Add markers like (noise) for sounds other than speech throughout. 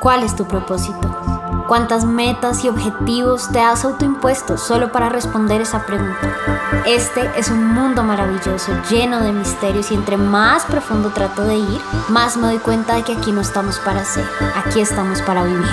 ¿Cuál es tu propósito? ¿Cuántas metas y objetivos te has autoimpuesto solo para responder esa pregunta? Este es un mundo maravilloso, lleno de misterios y entre más profundo trato de ir, más me doy cuenta de que aquí no estamos para ser, aquí estamos para vivir.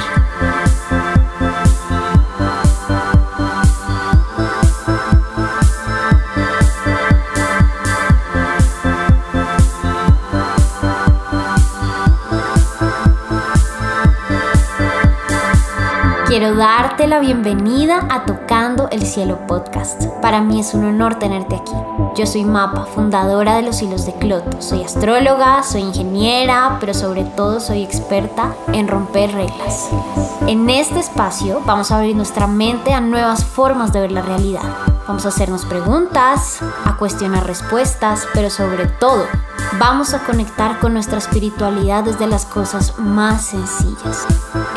Quiero darte la bienvenida a Tocando el Cielo Podcast. Para mí es un honor tenerte aquí. Yo soy Mapa, fundadora de los hilos de Cloto. Soy astróloga, soy ingeniera, pero sobre todo soy experta en romper reglas. En este espacio vamos a abrir nuestra mente a nuevas formas de ver la realidad. Vamos a hacernos preguntas, a cuestionar respuestas, pero sobre todo Vamos a conectar con nuestra espiritualidad desde las cosas más sencillas.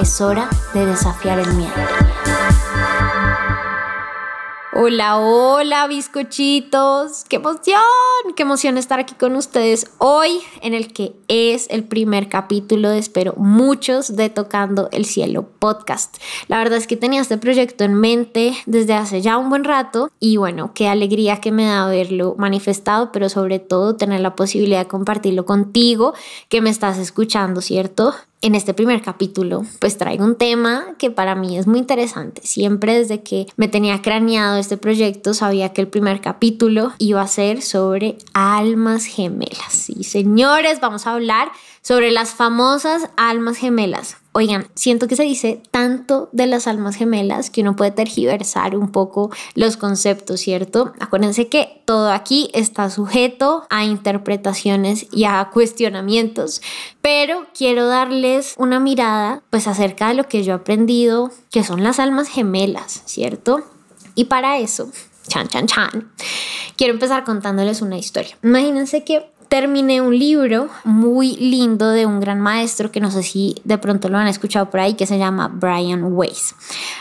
Es hora de desafiar el miedo. Hola, hola, bizcochitos. ¡Qué emoción! ¡Qué emoción estar aquí con ustedes hoy en el que es el primer capítulo de espero muchos de Tocando el Cielo podcast. La verdad es que tenía este proyecto en mente desde hace ya un buen rato y bueno, qué alegría que me da haberlo manifestado, pero sobre todo tener la posibilidad de compartirlo contigo que me estás escuchando, ¿cierto? En este primer capítulo, pues traigo un tema que para mí es muy interesante. Siempre desde que me tenía craneado este proyecto, sabía que el primer capítulo iba a ser sobre almas gemelas. Y señores, vamos a hablar sobre las famosas almas gemelas. Oigan, siento que se dice tanto de las almas gemelas que uno puede tergiversar un poco los conceptos, ¿cierto? Acuérdense que todo aquí está sujeto a interpretaciones y a cuestionamientos, pero quiero darles una mirada pues acerca de lo que yo he aprendido, que son las almas gemelas, ¿cierto? Y para eso, chan, chan, chan, quiero empezar contándoles una historia. Imagínense que terminé un libro muy lindo de un gran maestro que no sé si de pronto lo han escuchado por ahí, que se llama Brian Weiss.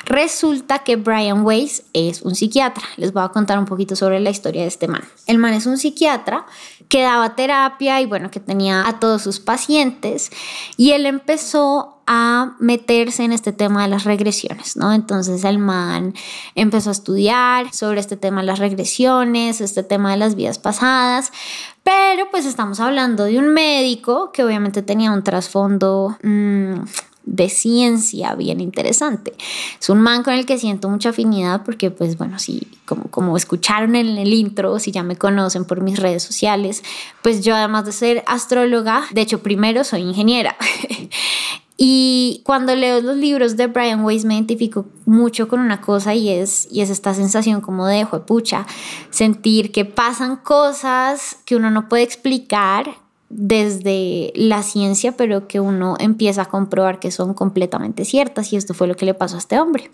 Resulta que Brian Weiss es un psiquiatra. Les voy a contar un poquito sobre la historia de este man. El man es un psiquiatra que daba terapia y bueno, que tenía a todos sus pacientes y él empezó a meterse en este tema de las regresiones, ¿no? Entonces el man empezó a estudiar sobre este tema de las regresiones, este tema de las vidas pasadas, pero pues estamos hablando de un médico que obviamente tenía un trasfondo... Mm, de ciencia bien interesante. Es un man con el que siento mucha afinidad porque, pues bueno, si como, como escucharon en el intro, si ya me conocen por mis redes sociales, pues yo además de ser astróloga, de hecho primero soy ingeniera. (laughs) Y cuando leo los libros de Brian Weiss me identifico mucho con una cosa y es, y es esta sensación como de pucha, sentir que pasan cosas que uno no puede explicar desde la ciencia, pero que uno empieza a comprobar que son completamente ciertas y esto fue lo que le pasó a este hombre.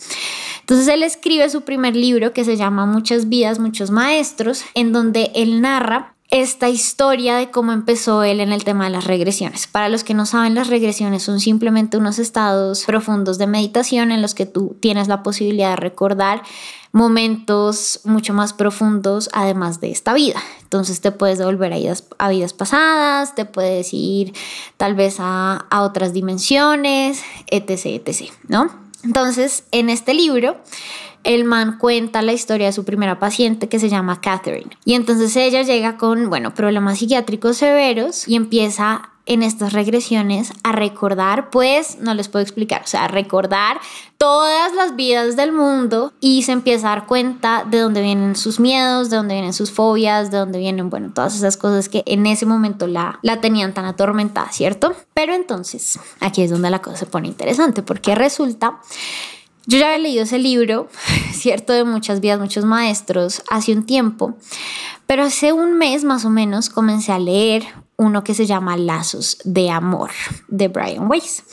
Entonces él escribe su primer libro que se llama Muchas vidas, muchos maestros, en donde él narra esta historia de cómo empezó él en el tema de las regresiones. Para los que no saben, las regresiones son simplemente unos estados profundos de meditación en los que tú tienes la posibilidad de recordar momentos mucho más profundos además de esta vida. Entonces te puedes devolver a vidas, a vidas pasadas, te puedes ir tal vez a, a otras dimensiones, etc., etc., ¿no? Entonces, en este libro el man cuenta la historia de su primera paciente que se llama Catherine. Y entonces ella llega con, bueno, problemas psiquiátricos severos y empieza en estas regresiones a recordar, pues no les puedo explicar, o sea, recordar todas las vidas del mundo y se empieza a dar cuenta de dónde vienen sus miedos, de dónde vienen sus fobias, de dónde vienen, bueno, todas esas cosas que en ese momento la, la tenían tan atormentada, ¿cierto? Pero entonces, aquí es donde la cosa se pone interesante, porque resulta yo ya había leído ese libro, (laughs) cierto, de muchas vidas, muchos maestros, hace un tiempo, pero hace un mes más o menos comencé a leer uno que se llama Lazos de Amor, de Brian Weiss.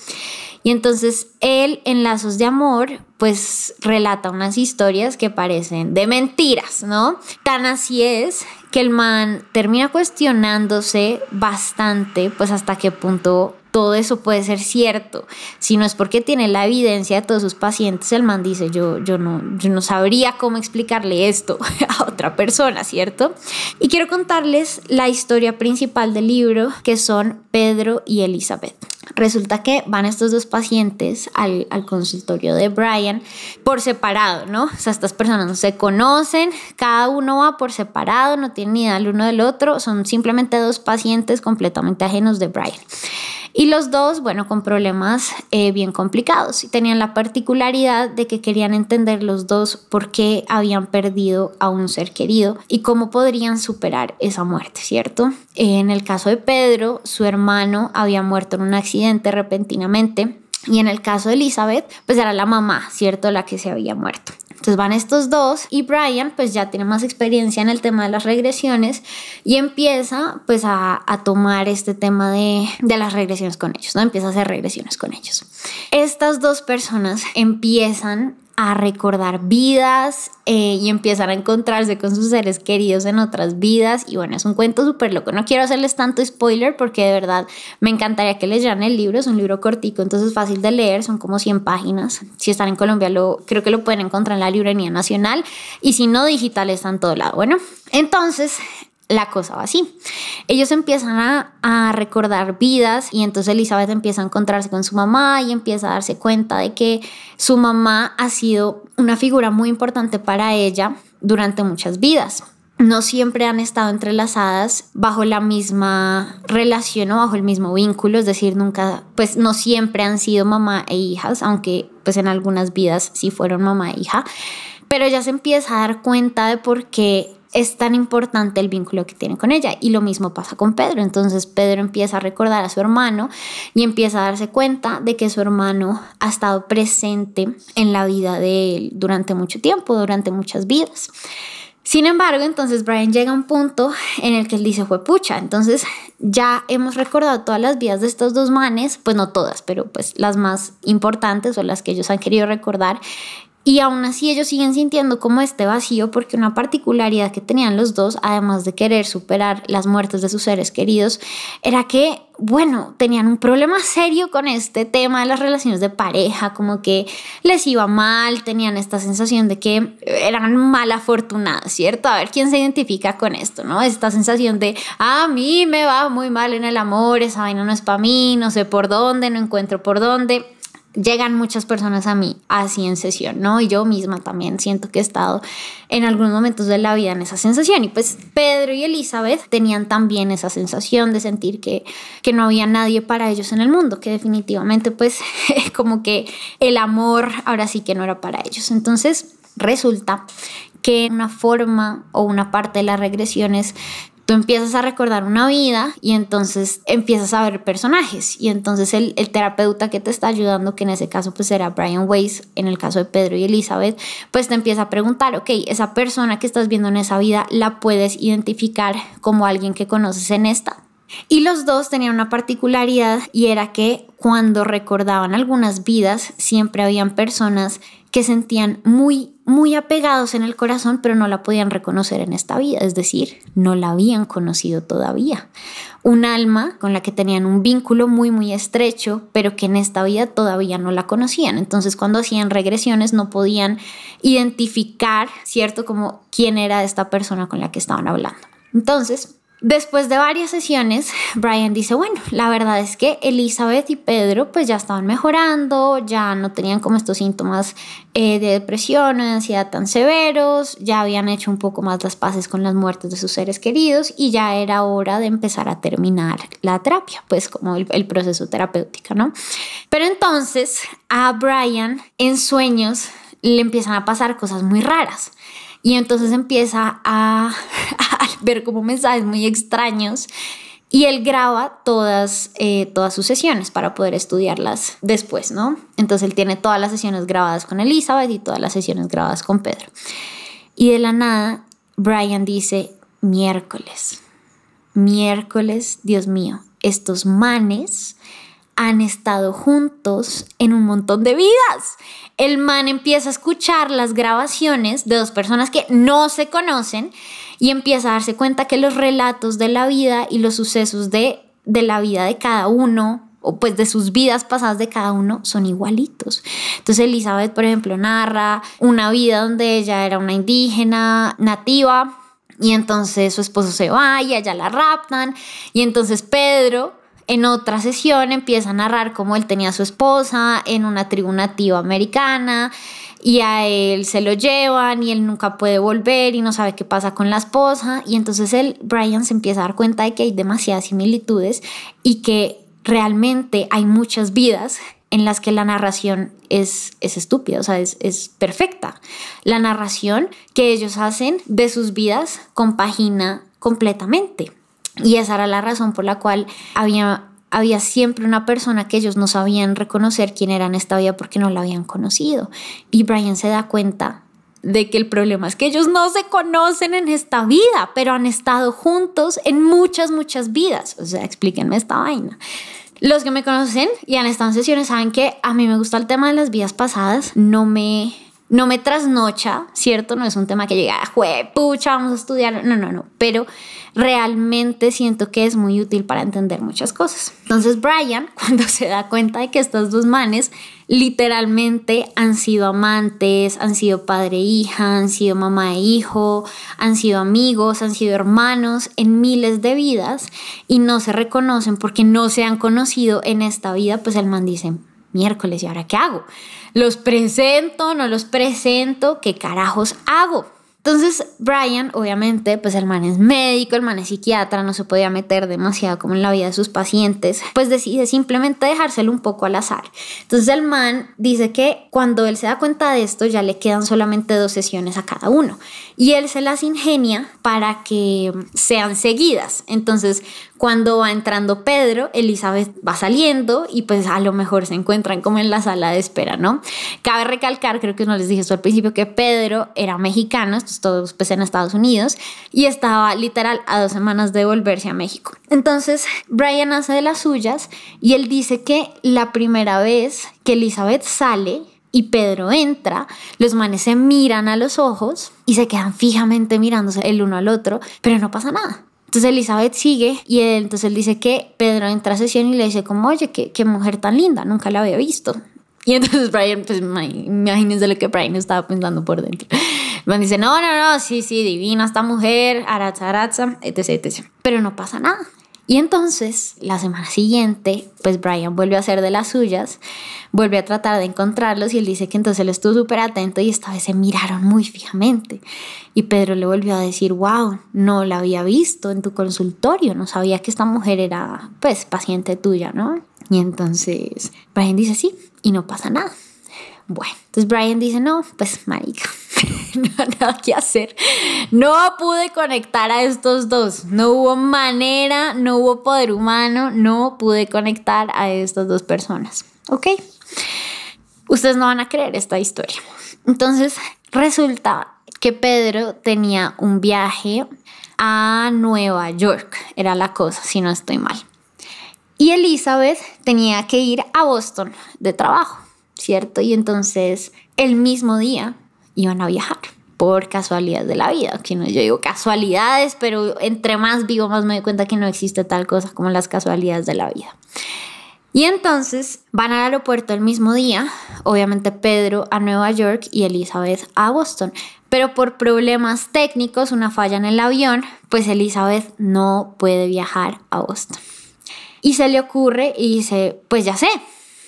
Y entonces él en Lazos de Amor pues relata unas historias que parecen de mentiras, ¿no? Tan así es que el man termina cuestionándose bastante pues hasta qué punto todo eso puede ser cierto. Si no es porque tiene la evidencia de todos sus pacientes, el man dice, yo, yo, no, yo no sabría cómo explicarle esto (laughs) a otra persona, ¿cierto? Y quiero contarles la historia principal del libro, que son Pedro y Elizabeth. Resulta que van estos dos pacientes al, al, consultorio de Brian por separado, ¿no? O sea, estas personas no se conocen, cada uno va por separado, no tienen ni idea el uno del otro, son simplemente dos pacientes completamente ajenos de Brian. Y los dos, bueno, con problemas eh, bien complicados y tenían la particularidad de que querían entender los dos por qué habían perdido a un ser querido y cómo podrían superar esa muerte, ¿cierto? En el caso de Pedro, su hermano había muerto en un accidente repentinamente y en el caso de Elizabeth, pues era la mamá, ¿cierto? La que se había muerto. Entonces van estos dos y Brian pues ya tiene más experiencia en el tema de las regresiones y empieza pues a, tomar este tema de, de, las regresiones con ellos, ¿no? Empieza a hacer regresiones con ellos. Estas dos personas empiezan a recordar vidas eh, y empiezan a encontrarse con sus seres queridos en otras vidas. Y bueno, es un cuento súper loco. No quiero hacerles tanto spoiler porque de verdad me encantaría que leyeran el libro. Es un libro cortico, entonces fácil de leer. Son como 100 páginas. Si están en Colombia, lo, creo que lo pueden encontrar en la librería nacional. Y si no, digital está en todo lado. Bueno, entonces la cosa va así. Ellos empiezan a, recordar vidas y entonces Elizabeth empieza a encontrarse con su mamá y empieza a darse cuenta de que su mamá ha sido una figura muy importante para ella durante muchas vidas. No siempre han estado entrelazadas bajo la misma relación o bajo el mismo vínculo, es decir, nunca, pues no siempre han sido mamá e hijas, aunque pues en algunas vidas sí fueron mamá e hija, pero ella se empieza a dar cuenta de por qué es tan importante el vínculo que tiene con ella. Y lo mismo pasa con Pedro. Entonces Pedro empieza a recordar a su hermano y empieza a darse cuenta de que su hermano ha estado presente en la vida de él durante mucho tiempo, durante muchas vidas. Sin embargo, entonces Brian llega a un punto en el que él dice, fue pucha, entonces ya hemos recordado todas las vidas de estos dos manes, pues no todas, pero pues las más importantes o las que ellos han querido recordar. Y aún así ellos siguen sintiendo como este vacío porque una particularidad que tenían los dos, además de querer superar las muertes de sus seres queridos, era que, bueno, tenían un problema serio con este tema de las relaciones de pareja, como que les iba mal, tenían esta sensación de que eran mal afortunados, ¿cierto? A ver quién se identifica con esto, ¿no? Esta sensación de, a mí me va muy mal en el amor, esa vaina no es para mí, no sé por dónde, no encuentro por dónde llegan muchas personas a mí así en sesión, ¿no? Y yo misma también siento que he estado en algunos momentos de la vida en esa sensación. Y pues Pedro y Elizabeth tenían también esa sensación de sentir que, que no había nadie para ellos en el mundo, que definitivamente pues (laughs) como que el amor ahora sí que no era para ellos. Entonces resulta que una forma o una parte de las regresiones tú empiezas a recordar una vida y entonces empiezas a ver personajes y entonces el, terapeuta que te está ayudando, que en ese caso pues era Brian Weiss, en el caso de Pedro y Elizabeth, pues te empieza a preguntar, ok, esa persona que estás viendo en esa vida, ¿la puedes identificar como alguien que conoces en esta? Y los dos tenían una particularidad y era que cuando recordaban algunas vidas, siempre habían personas que sentían muy, muy apegados en el corazón, pero no la podían reconocer en esta vida, es decir, no la habían conocido todavía. Un alma con la que tenían un vínculo muy, muy estrecho, pero que en esta vida todavía no la conocían. Entonces, cuando hacían regresiones, no podían identificar, ¿cierto?, como quién era esta persona con la que estaban hablando. Entonces, Después de varias sesiones, Brian dice, bueno, la verdad es que Elizabeth y Pedro pues ya estaban mejorando, ya no tenían como estos síntomas eh, de depresión o de ansiedad tan severos, ya habían hecho un poco más las paces con las muertes de sus seres queridos y ya era hora de empezar a terminar la terapia, pues como el, el proceso terapéutico, ¿no? Pero entonces a Brian en sueños le empiezan a pasar cosas muy raras. Y entonces empieza a, (laughs) (laughs) ver como mensajes muy extraños y él graba todas, eh, todas sus sesiones para poder estudiarlas después, ¿no? Entonces él tiene todas las sesiones grabadas con Elizabeth y todas las sesiones grabadas con Pedro. Y de la nada, Brian dice, miércoles, miércoles, Dios mío, estos manes han estado juntos en un montón de vidas. El man empieza a escuchar las grabaciones de dos personas que no se conocen y empieza a darse cuenta que los relatos de la vida y los sucesos de, de la vida de cada uno o pues de sus vidas pasadas de cada uno son igualitos. Entonces Elizabeth, por ejemplo, narra una vida donde ella era una indígena nativa y entonces su esposo se va y allá la raptan y entonces Pedro en otra sesión empieza a narrar cómo él tenía a su esposa en una tribu nativa americana y a él se lo llevan y él nunca puede volver y no sabe qué pasa con la esposa y entonces él, Brian se empieza a dar cuenta de que hay demasiadas similitudes y que realmente hay muchas vidas en las que la narración es, es estúpida, o sea, es, es perfecta. La narración que ellos hacen de sus vidas compagina completamente. Y esa era la razón por la cual había, había siempre una persona que ellos no sabían reconocer quién era en esta vida porque no la habían conocido. Y Brian se da cuenta de que el problema es que ellos no se conocen en esta vida, pero han estado juntos en muchas, muchas vidas. O sea, explíquenme esta vaina. Los que me conocen y han estado en sesiones saben que a mí me gusta el tema de las vidas pasadas, no me, no me trasnocha, ¿cierto? No es un tema que llega, jue, pucha, vamos a estudiar, no, no, no, pero realmente siento que es muy útil para entender muchas cosas. Entonces Brian, (laughs) cuando se da cuenta de que estos dos manes literalmente han sido amantes, han sido padre e hija, han sido mamá e hijo, han sido amigos, han sido hermanos en miles de vidas y no se reconocen porque no se han conocido en esta vida, pues el man dice, miércoles, ¿y ahora qué hago? ¿Los presento? ¿No los presento? ¿Qué carajos hago? Entonces, Brian, obviamente, pues el man es médico, el man es psiquiatra, no se podía meter demasiado como en la vida de sus pacientes, pues decide simplemente dejárselo un poco al azar. Entonces, el man dice que cuando él se da cuenta de esto, ya le quedan solamente dos sesiones a cada uno. Y él se las ingenia para que sean seguidas. Entonces, cuando va entrando Pedro, Elizabeth va saliendo y pues a lo mejor se encuentran como en la sala de espera, ¿no? Cabe recalcar, creo que no les dije esto al principio, que Pedro era mexicano, estos todos pues en Estados Unidos, y estaba literal a dos semanas de volverse a México. Entonces, Brian hace de las suyas y él dice que la primera vez que Elizabeth sale, y Pedro entra, los manes se miran a los ojos y se quedan fijamente mirándose el uno al otro, pero no pasa nada. Entonces Elizabeth sigue y entonces él dice que Pedro entra a sesión y le dice como, oye, qué, qué mujer tan linda, nunca la había visto. (laughs) Y entonces Brian, pues imagínense lo que Brian estaba pensando por dentro. Man dice, no, no, no, sí, sí, divina esta mujer, aratza, aratza, etc, etc. Pero no pasa nada. Y entonces, la semana siguiente, pues Brian vuelve a hacer de las suyas, vuelve a tratar de encontrarlos y él dice que entonces él estuvo súper atento y esta vez se miraron muy fijamente. Y Pedro le volvió a decir, wow, no la había visto en tu consultorio, no sabía que esta mujer era, pues, paciente tuya, ¿no? Y entonces Brian dice, sí, y no pasa nada. Bueno, entonces Brian dice, no, pues marica, (laughs) no nada que hacer. No pude conectar a estos dos. No hubo manera, no hubo poder humano, no pude conectar a estas dos personas. ¿Ok? Ustedes no van a creer esta historia. Entonces, resulta que Pedro tenía un viaje a Nueva York. Era la cosa, si no estoy mal. Y Elizabeth tenía que ir a Boston de trabajo. ¿Cierto? Y entonces el mismo día iban a viajar por casualidades de la vida, que no yo digo casualidades, pero entre más vivo más me doy cuenta que no existe tal cosa como las casualidades de la vida. Y entonces van al aeropuerto el mismo día, obviamente Pedro a Nueva York y Elizabeth a Boston, pero por problemas técnicos, una falla en el avión, pues Elizabeth no puede viajar a Boston. Y se le ocurre y dice, pues ya sé,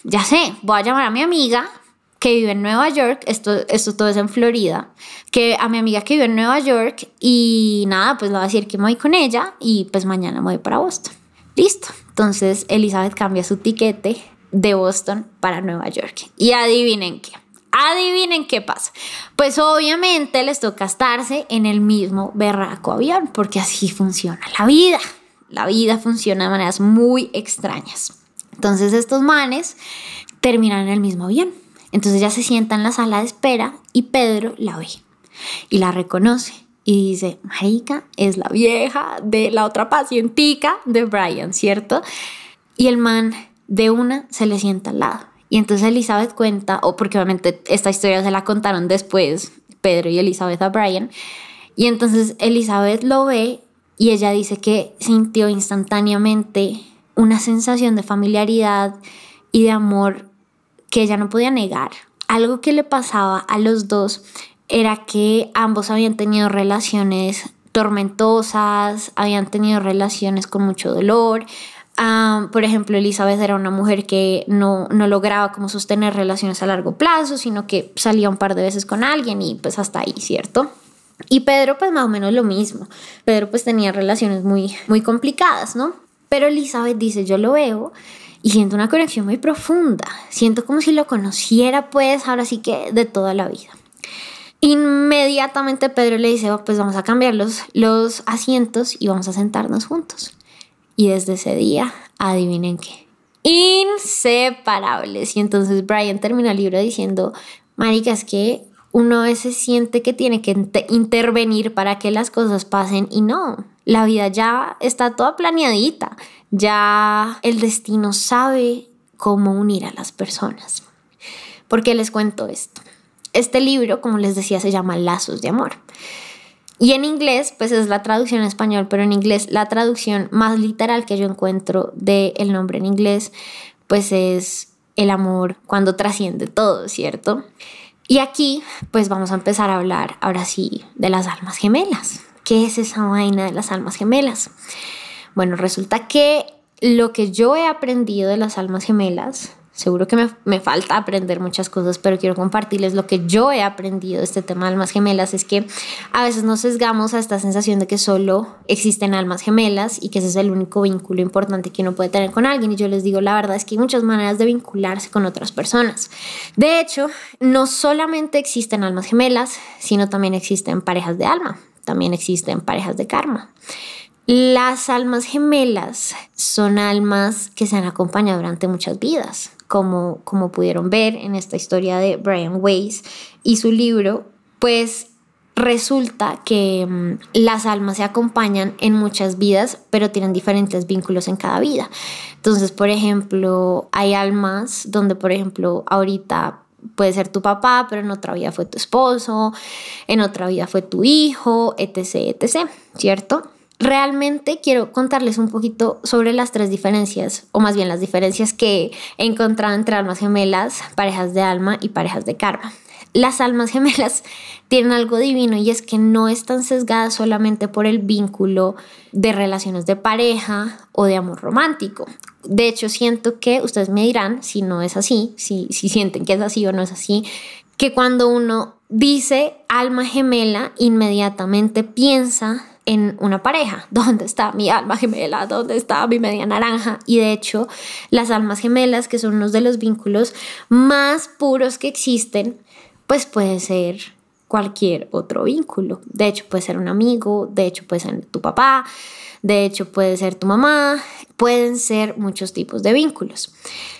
ya sé, voy a llamar a mi amiga que vive en Nueva York, esto, esto todo es en Florida, que a mi amiga que vive en Nueva York y nada, pues le voy a decir que me voy con ella y pues mañana me voy para Boston. Listo. Entonces Elizabeth cambia su tiquete de Boston para Nueva York. Y adivinen qué. Adivinen qué pasa. Pues obviamente les toca estarse en el mismo berraco avión, porque así funciona la vida. La vida funciona de maneras muy extrañas. Entonces estos manes terminan en el mismo avión. Entonces ya se sienta en la sala de espera y Pedro la ve y la reconoce y dice, Marica, es la vieja de la otra pacientica de Brian, ¿cierto? Y el man de una se le sienta al lado. Y entonces Elizabeth cuenta, o porque obviamente esta historia se la contaron después Pedro y Elizabeth a Brian, y entonces Elizabeth lo ve y ella dice que sintió instantáneamente una sensación de familiaridad y de amor que ella no podía negar. Algo que le pasaba a los dos era que ambos habían tenido relaciones tormentosas, habían tenido relaciones con mucho dolor, Ah, por ejemplo, Elizabeth era una mujer que no, no lograba como sostener relaciones a largo plazo, sino que salía un par de veces con alguien y pues hasta ahí, ¿cierto? Y Pedro pues más o menos lo mismo. Pedro pues tenía relaciones muy, muy complicadas, ¿no? Pero Elizabeth dice, yo lo veo y siento una conexión muy profunda. Siento como si lo conociera pues ahora sí que de toda la vida. Inmediatamente Pedro le dice, oh, pues vamos a cambiar los, los asientos y vamos a sentarnos juntos. Y desde ese día, adivinen qué, inseparables. Y entonces Brian termina el libro diciendo, marica, es que uno a veces siente que tiene que intervenir para que las cosas pasen y no, la vida ya está toda planeadita, ya el destino sabe cómo unir a las personas. ¿Por qué les cuento esto? Este libro, como les decía, se llama Lazos de Amor. Y en inglés, pues es la traducción en español, pero en inglés la traducción más literal que yo encuentro del el nombre en inglés, pues es el amor cuando trasciende todo, ¿cierto? Y aquí, pues vamos a empezar a hablar ahora sí de las almas gemelas. ¿Qué es esa vaina de las almas gemelas? Bueno, resulta que lo que yo he aprendido de las almas gemelas Seguro que me, falta aprender muchas cosas, pero quiero compartirles lo que yo he aprendido de este tema de almas gemelas. Es que a veces nos sesgamos a esta sensación de que solo existen almas gemelas y que ese es el único vínculo importante que uno puede tener con alguien. Y yo les digo, la verdad es que hay muchas maneras de vincularse con otras personas. De hecho, no solamente existen almas gemelas, sino también existen parejas de alma, también existen parejas de karma. Las almas gemelas son almas que se han acompañado durante muchas vidas como, como pudieron ver en esta historia de Brian Weiss y su libro, pues resulta que mm, las almas se acompañan en muchas vidas, pero tienen diferentes vínculos en cada vida. Entonces, por ejemplo, hay almas donde, por ejemplo, ahorita puede ser tu papá, pero en otra vida fue tu esposo, en otra vida fue tu hijo, etc., etc., ¿cierto? realmente quiero contarles un poquito sobre las tres diferencias, o más bien las diferencias que he encontrado entre almas gemelas, parejas de alma y parejas de karma. Las almas gemelas (laughs) tienen algo divino y es que no están sesgadas solamente por el vínculo de relaciones de pareja o de amor romántico. De hecho, siento que ustedes me dirán si no es así, si, si sienten que es así o no es así, que cuando uno dice alma gemela, inmediatamente piensa en una pareja. (laughs) ¿Dónde está mi alma gemela? ¿Dónde está mi media naranja? Y de hecho, las almas gemelas, que son uno de los vínculos más puros que existen, pues puede ser cualquier otro vínculo. De hecho, puede ser un amigo, de hecho, puede ser tu papá, de hecho, puede ser tu mamá, pueden ser muchos tipos de vínculos.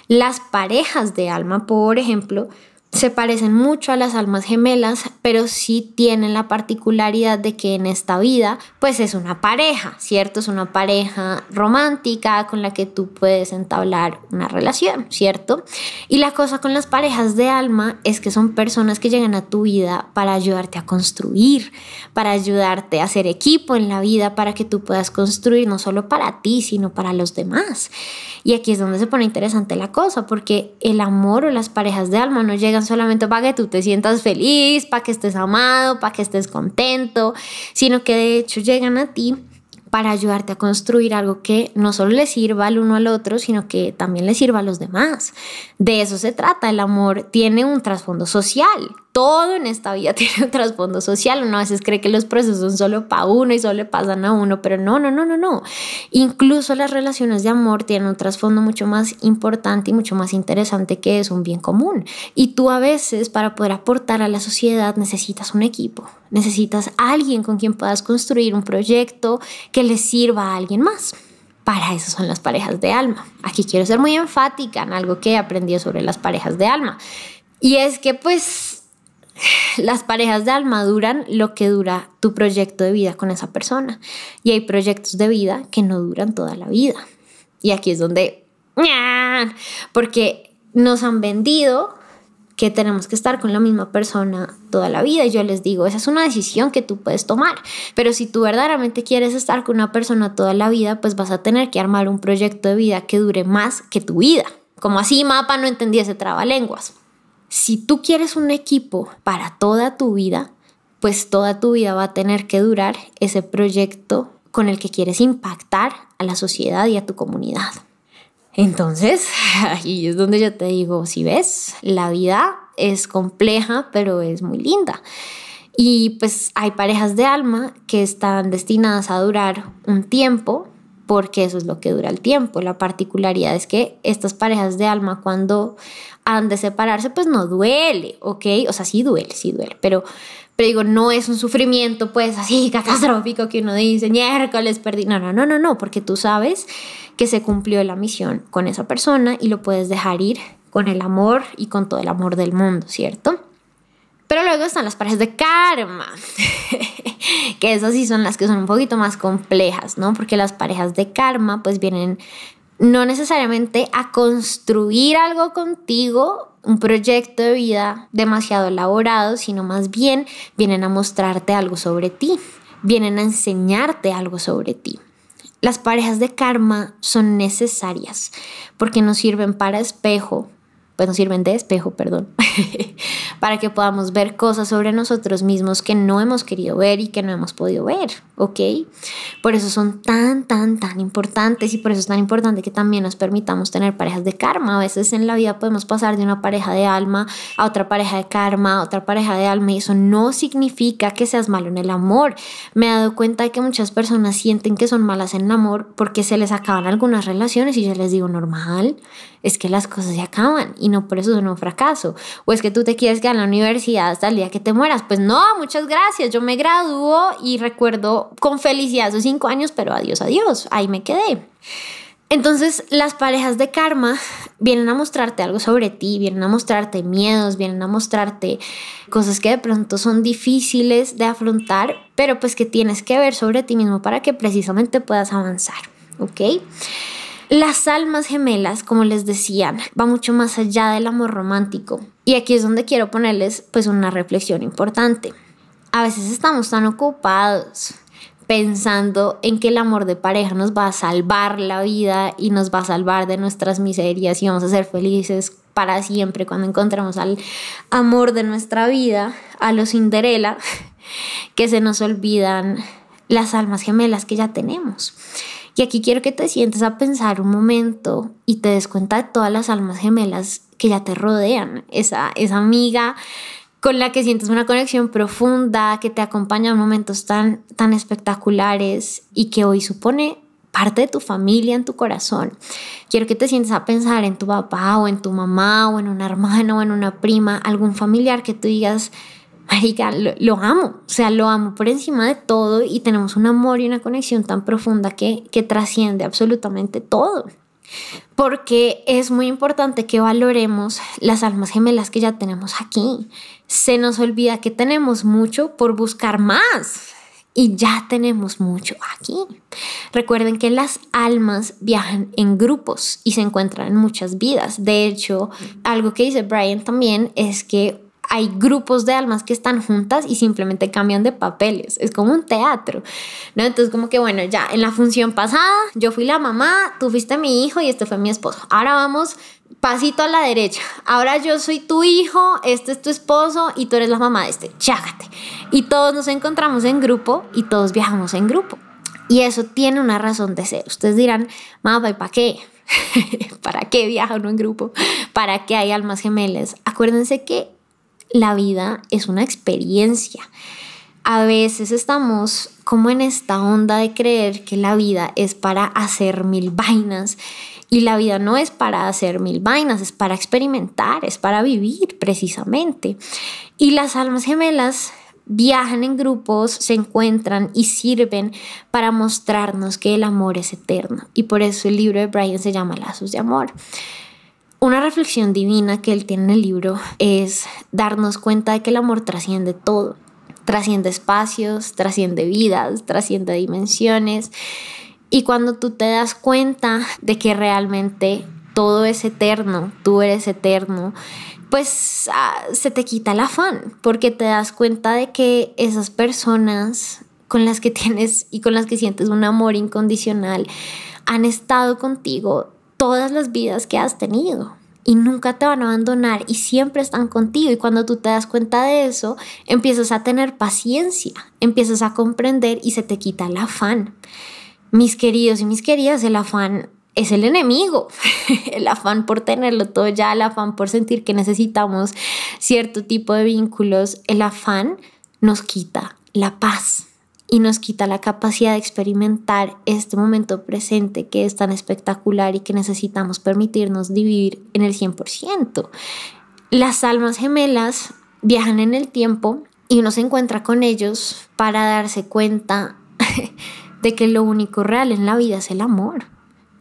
Las parejas de alma, por ejemplo, se parecen mucho a las almas gemelas, pero sí tienen la particularidad de que en esta vida, pues es una pareja, ¿cierto? Es una pareja romántica con la que tú puedes entablar una relación, ¿cierto? Y la cosa con las parejas de alma es que son personas que llegan a tu vida para ayudarte a construir, para ayudarte a hacer equipo en la vida, para que tú puedas construir no solo para ti, sino para los demás. Y aquí es donde se pone interesante la cosa, porque el amor o las parejas de alma no llegan solamente para que tú te sientas feliz, para que estés amado, para que estés contento, sino que de hecho llegan a ti para ayudarte a construir algo que no solo le sirva al uno al otro, sino que también le sirva a los demás. De eso se trata, el amor tiene un trasfondo social todo en esta vida (laughs) tiene un trasfondo social. Uno a veces cree que los procesos son solo para uno y solo le pasan a uno, pero no, no, no, no, no. Incluso las relaciones de amor tienen un trasfondo mucho más importante y mucho más interesante que es un bien común. Y tú a veces para poder aportar a la sociedad necesitas un equipo, necesitas alguien con quien puedas construir un proyecto que le sirva a alguien más. Para eso son las parejas de alma. Aquí quiero ser muy enfática en algo que he aprendido sobre las parejas de alma. Y es que pues las parejas de alma duran lo que dura tu proyecto de vida con esa persona. Y hay proyectos de vida que no duran toda la vida. Y aquí es donde... Porque nos han vendido que tenemos que estar con la misma persona toda la vida. Y yo les digo, esa es una decisión que tú puedes tomar. Pero si tú verdaderamente quieres estar con una persona toda la vida, pues vas a tener que armar un proyecto de vida que dure más que tu vida. Como así mapa no entendía ese trabalenguas. Si tú quieres un equipo para toda tu vida, pues toda tu vida va a tener que durar ese proyecto con el que quieres impactar a la sociedad y a tu comunidad. Entonces, (laughs) ahí es donde yo te digo, si ves, la vida es compleja, pero es muy linda. Y pues hay parejas de alma que están destinadas a durar un tiempo, porque eso es lo que dura el tiempo. La particularidad es que estas parejas de alma cuando han de separarse, pues no duele, ¿ok? O sea, sí duele, sí duele, pero, pero digo, no es un sufrimiento pues así (laughs) catastrófico que uno dice, miércoles perdí. No, no, no, no, no, porque tú sabes que se cumplió la misión con esa persona y lo puedes dejar ir con el amor y con todo el amor del mundo, ¿cierto? Pero luego están las parejas de karma, (laughs) que esas sí son las que son un poquito más complejas, ¿no? Porque las parejas de karma pues vienen no necesariamente a construir algo contigo, un proyecto de vida demasiado elaborado, sino más bien vienen a mostrarte algo sobre ti, vienen a enseñarte algo sobre ti. Las parejas de karma son necesarias porque nos sirven para espejo pues nos sirven de espejo, perdón, (laughs) para que podamos ver cosas sobre nosotros mismos que no hemos querido ver y que no hemos podido ver, ¿ok? Por eso son tan, tan, tan importantes y por eso es tan importante que también nos permitamos tener parejas de karma. A veces en la vida podemos pasar de una pareja de alma a otra pareja de karma, a otra pareja de alma y eso no significa que seas malo en el amor. Me he dado cuenta de que muchas personas sienten que son malas en el amor porque se les acaban algunas relaciones y yo les digo normal, es que las cosas se acaban y no por eso son un fracaso. O es que tú te quieres quedar en la universidad hasta el día que te mueras. Pues no, muchas gracias. Yo me graduó y recuerdo con felicidad esos cinco años, pero adiós, adiós. Ahí me quedé. Entonces las parejas de karma vienen a mostrarte algo sobre ti, vienen a mostrarte miedos, vienen a mostrarte cosas que de pronto son difíciles de afrontar, pero pues que tienes que ver sobre ti mismo para que precisamente puedas avanzar, ¿ok? Las almas gemelas, como les decían, va mucho más allá del amor romántico. Y aquí es donde quiero ponerles pues una reflexión importante. A veces estamos tan ocupados pensando en que el amor de pareja nos va a salvar la vida y nos va a salvar de nuestras miserias y vamos a ser felices para siempre cuando encontremos al amor de nuestra vida, a los Cinderella, (laughs) que se nos olvidan las almas gemelas que ya tenemos. Y aquí quiero que te sientes a pensar un momento y te des cuenta de todas las almas gemelas que ya te rodean, esa, esa amiga con la que sientes una conexión profunda, que te acompaña en momentos tan, tan espectaculares y que hoy supone parte de tu familia, en tu corazón. Quiero que te sientes a pensar en tu papá o en tu mamá o en un hermano o en una prima, algún familiar que tú digas, marica, lo, amo, o sea, lo amo por encima de todo y tenemos un amor y una conexión tan profunda que, que trasciende absolutamente todo. Porque es muy importante que valoremos las almas gemelas que ya tenemos aquí. Se nos olvida que tenemos mucho por buscar más y ya tenemos mucho aquí. Recuerden que las almas viajan en grupos y se encuentran en muchas vidas. De hecho, algo que dice Brian también es que hay grupos de almas que están juntas y simplemente cambian de papeles. Es como un teatro, ¿no? Entonces como que bueno, ya en la función pasada yo fui la mamá, tú fuiste mi hijo y este fue mi esposo. Ahora vamos pasito a la derecha. Ahora yo soy tu hijo, este es tu esposo y tú eres la mamá de este. Chágate. Y todos nos encontramos en grupo y todos viajamos en grupo. Y eso tiene una razón de ser. Ustedes dirán, mamá, ¿y (laughs) para qué? ¿Para qué viaja uno en grupo? ¿Para qué hay almas gemelas? Acuérdense que la vida es una experiencia. A veces estamos como en esta onda de creer que la vida es para hacer mil vainas y la vida no es para hacer mil vainas, es para experimentar, es para vivir precisamente. Y las almas gemelas viajan en grupos, se encuentran y sirven para mostrarnos que el amor es eterno. Y por eso el libro de Brian se llama Lazos de Amor. Una reflexión divina que él tiene en el libro es darnos cuenta de que el amor trasciende todo, trasciende espacios, trasciende vidas, trasciende dimensiones. Y cuando tú te das cuenta de que realmente todo es eterno, tú eres eterno, pues ah, se te quita el afán, porque te das cuenta de que esas personas con las que tienes y con las que sientes un amor incondicional han estado contigo todas las vidas que has tenido y nunca te van a abandonar y siempre están contigo y cuando tú te das cuenta de eso, empiezas a tener paciencia, empiezas a comprender y se te quita el afán. Mis queridos y mis queridas, el afán es el enemigo. (laughs) el afán por tenerlo todo ya, el afán por sentir que necesitamos cierto tipo de vínculos, el afán nos quita la paz y nos quita la capacidad de experimentar este momento presente que es tan espectacular y que necesitamos permitirnos vivir en el 100%. Las almas gemelas viajan en el tiempo y uno se encuentra con ellos para darse cuenta (laughs) de que lo único real en la vida es el amor.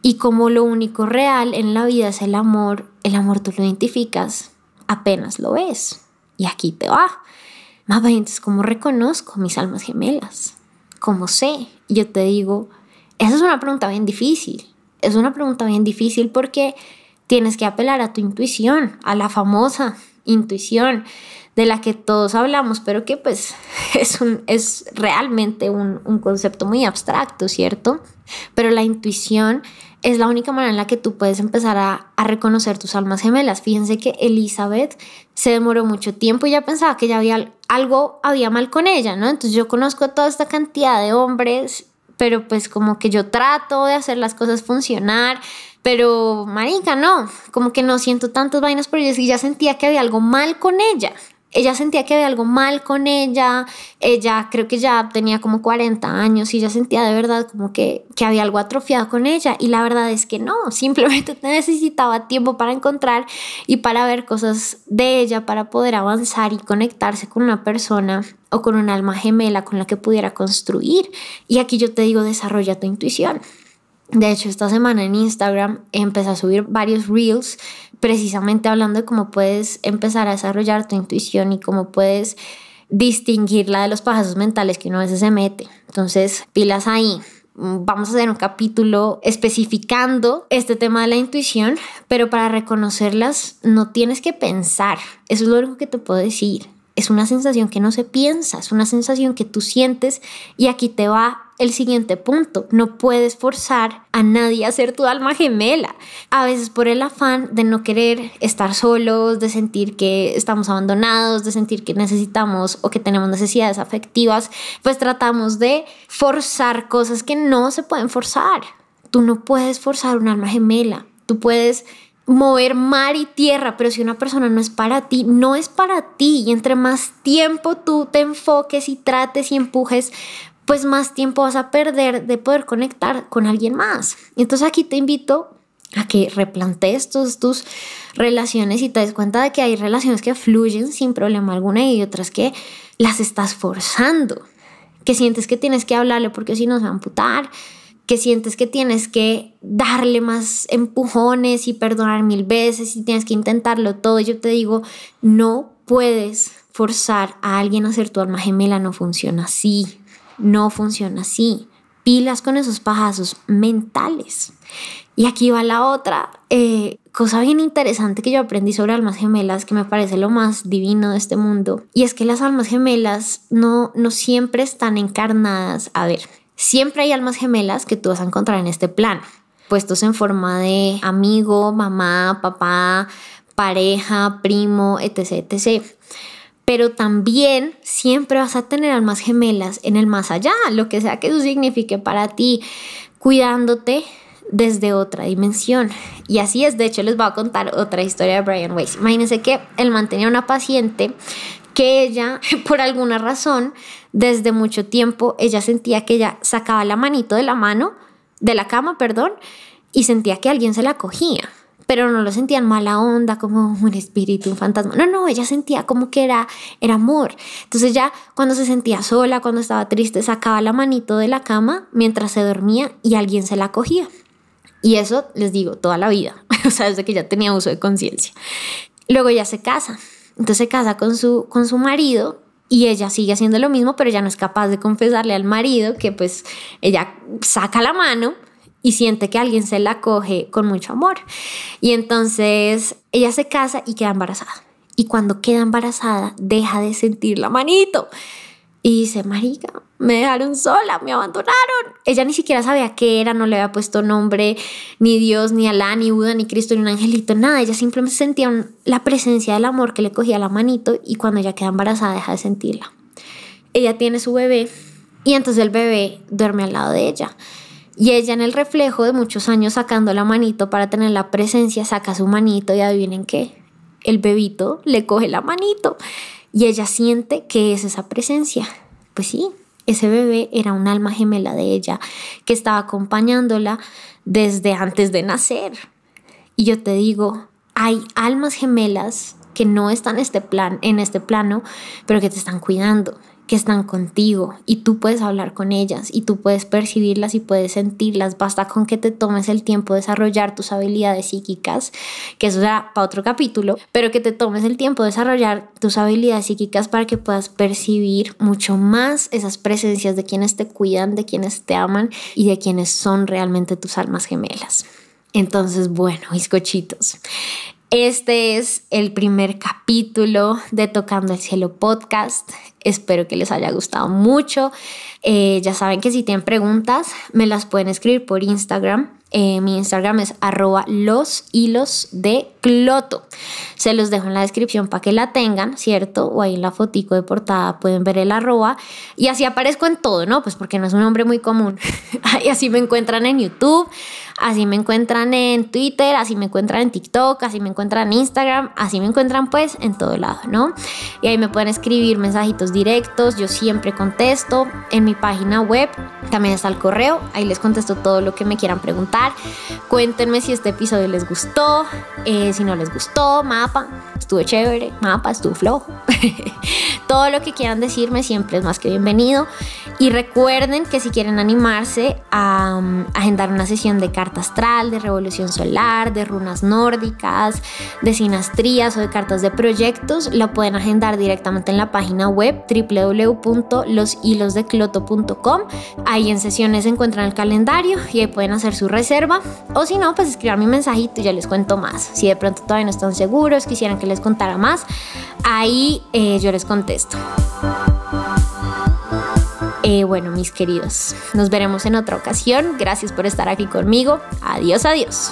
Y como lo único real en la vida es el amor, el amor tú lo identificas apenas lo ves. Y aquí te va. Más entonces, ¿cómo reconozco mis almas gemelas? ¿Cómo sé? Yo te digo, esa es una pregunta bien difícil. Es una pregunta bien difícil porque tienes que apelar a tu intuición, a la famosa intuición de la que todos hablamos, pero que pues (laughs) es, un, es realmente un, un concepto muy abstracto, ¿cierto? Pero la intuición es la única manera en la que tú puedes empezar a, a, reconocer tus almas gemelas. Fíjense que Elizabeth se demoró mucho tiempo y ya pensaba que ya había algo había mal con ella, ¿no? Entonces yo conozco toda esta cantidad de hombres, pero pues como que yo trato de hacer las cosas funcionar, pero marica, no, como que no siento tantas vainas por ella y ya sentía que había algo mal con ella ella sentía que había algo mal con ella, ella creo que ya tenía como 40 años y ella sentía de verdad como que, que había algo atrofiado con ella y la verdad es que no, simplemente (laughs) necesitaba tiempo para encontrar y para ver cosas de ella, para poder avanzar y conectarse con una persona o con un alma gemela con la que pudiera construir. Y aquí yo te digo, desarrolla tu intuición. De hecho, esta semana en Instagram empecé a subir varios reels precisamente hablando de cómo puedes empezar a desarrollar tu intuición y cómo puedes distinguirla de los pasos mentales que uno a se mete. Entonces, pilas ahí. Vamos a hacer un capítulo especificando este tema de la intuición, pero para reconocerlas no tienes que pensar. Eso es lo único que te puedo decir. Es una sensación que no se piensa, es una sensación que tú sientes y aquí te va el siguiente punto. No puedes forzar a nadie a ser tu alma gemela. A veces por el afán de no querer estar solos, de sentir que estamos abandonados, de sentir que necesitamos o que tenemos necesidades afectivas, pues tratamos de forzar cosas que no se pueden forzar. Tú no puedes forzar un alma gemela. Tú puedes mover mar y tierra, pero si una persona no es para ti, no es para ti. Y entre más tiempo tú te enfoques y trates y empujes pues más tiempo vas a perder de poder conectar con alguien más. Entonces aquí te invito a que replantees tus, tus relaciones y te des cuenta de que hay relaciones que fluyen sin problema alguno y otras que las estás forzando, que sientes que tienes que hablarle porque si no se va a amputar, que sientes que tienes que darle más empujones y perdonar mil veces y tienes que intentarlo todo. Yo te digo, no puedes forzar a alguien a ser tu alma gemela, no funciona así. No funciona así. Pilas con esos pajazos mentales. Y aquí va la otra eh, cosa bien interesante que yo aprendí sobre almas gemelas, que me parece lo más divino de este mundo. Y es que las almas gemelas no, no siempre están encarnadas. A ver, siempre hay almas gemelas que tú vas a encontrar en este plan, puestos en forma de amigo, mamá, papá, pareja, primo, etc. etc pero también siempre vas a tener almas gemelas en el más allá, lo que sea que eso signifique para ti, cuidándote desde otra dimensión. Y así es, de hecho les voy a contar otra historia de Brian Weiss. Imagínense que él mantenía una paciente que ella, (laughs) por alguna razón, desde mucho tiempo, ella sentía que ella sacaba la manito de la mano, de la cama, perdón, y sentía que alguien se la cogía pero no lo sentían mala onda, como un espíritu, un fantasma. No, no, ella sentía como que era, era amor. Entonces ya cuando se sentía sola, cuando estaba triste, sacaba la manito de la cama mientras se dormía y alguien se la cogía. Y eso, les digo, toda la vida, (laughs) o sea, desde que ya tenía uso de conciencia. Luego ella se casa, entonces se casa con su, con su marido y ella sigue haciendo lo mismo, pero ya no es capaz de confesarle al marido que pues ella saca la mano y siente que alguien se la coge con mucho amor. Y entonces ella se casa y queda embarazada. Y cuando queda embarazada, deja de sentir la manito. Y dice, marica, me dejaron sola, me abandonaron. Ella ni siquiera sabía qué era, no le había puesto nombre, ni Dios, ni Alá, ni Buda, ni Cristo, ni un angelito, nada. Ella simplemente sentía la presencia del amor que le cogía la manito y cuando ella queda embarazada deja de sentirla. Ella tiene su bebé y entonces el bebé duerme al lado de ella. Y ella en el reflejo de muchos años sacando la manito para tener la presencia, saca su manito y adivinen qué, el bebito le coge la manito y ella siente que es esa presencia. Pues sí, ese bebé era un alma gemela de ella que estaba acompañándola desde antes de nacer. Y yo te digo, hay almas gemelas que no están este plan, en este plano, pero que te están cuidando, que están contigo y tú puedes hablar con ellas y tú puedes percibirlas y puedes sentirlas. Basta con que te tomes el tiempo de desarrollar tus habilidades psíquicas, que eso será para otro capítulo, pero que te tomes el tiempo de desarrollar tus habilidades psíquicas para que puedas percibir mucho más esas presencias de quienes te cuidan, de quienes te aman y de quienes son realmente tus almas gemelas. Entonces, bueno, bizcochitos. Este es el primer capítulo de Tocando el Cielo podcast. Espero que les haya gustado mucho. Eh, ya saben que si tienen preguntas, me las pueden escribir por Instagram. Eh, mi Instagram es arroba los hilos de cloto. Se los dejo en la descripción para que la tengan, ¿cierto? O ahí en la fotico de portada pueden ver el arroba. Y así aparezco en todo, ¿no? Pues porque no es un nombre muy común. (laughs) y así me encuentran en YouTube, así me encuentran en Twitter, así me encuentran en TikTok, así me encuentran en Instagram, así me encuentran pues en todo lado, ¿no? Y ahí me pueden escribir mensajitos directos, yo siempre contesto. En mi página web también está el correo, ahí les contesto todo lo que me quieran preguntar. Cuéntenme si este episodio les gustó, eh, si no les gustó, mapa, estuvo chévere, mapa, estuvo flojo. (laughs) todo lo que quieran decirme siempre es más que bienvenido. Y recuerden que si quieren animarse a um, agendar una sesión de astral, de revolución solar, de runas nórdicas, de sinastrías o de cartas de proyectos, lo pueden agendar directamente en la página web www.loshilosdecloto.com. Ahí en sesiones se encuentran el calendario y ahí pueden hacer su reserva. O si no, pues escriban mi mensajito y ya les cuento más. Si de pronto todavía no están seguros, quisieran que les contara más, ahí eh, yo les contesto. Eh, bueno, mis queridos, nos veremos en otra ocasión. Gracias por estar aquí conmigo. Adiós, adiós.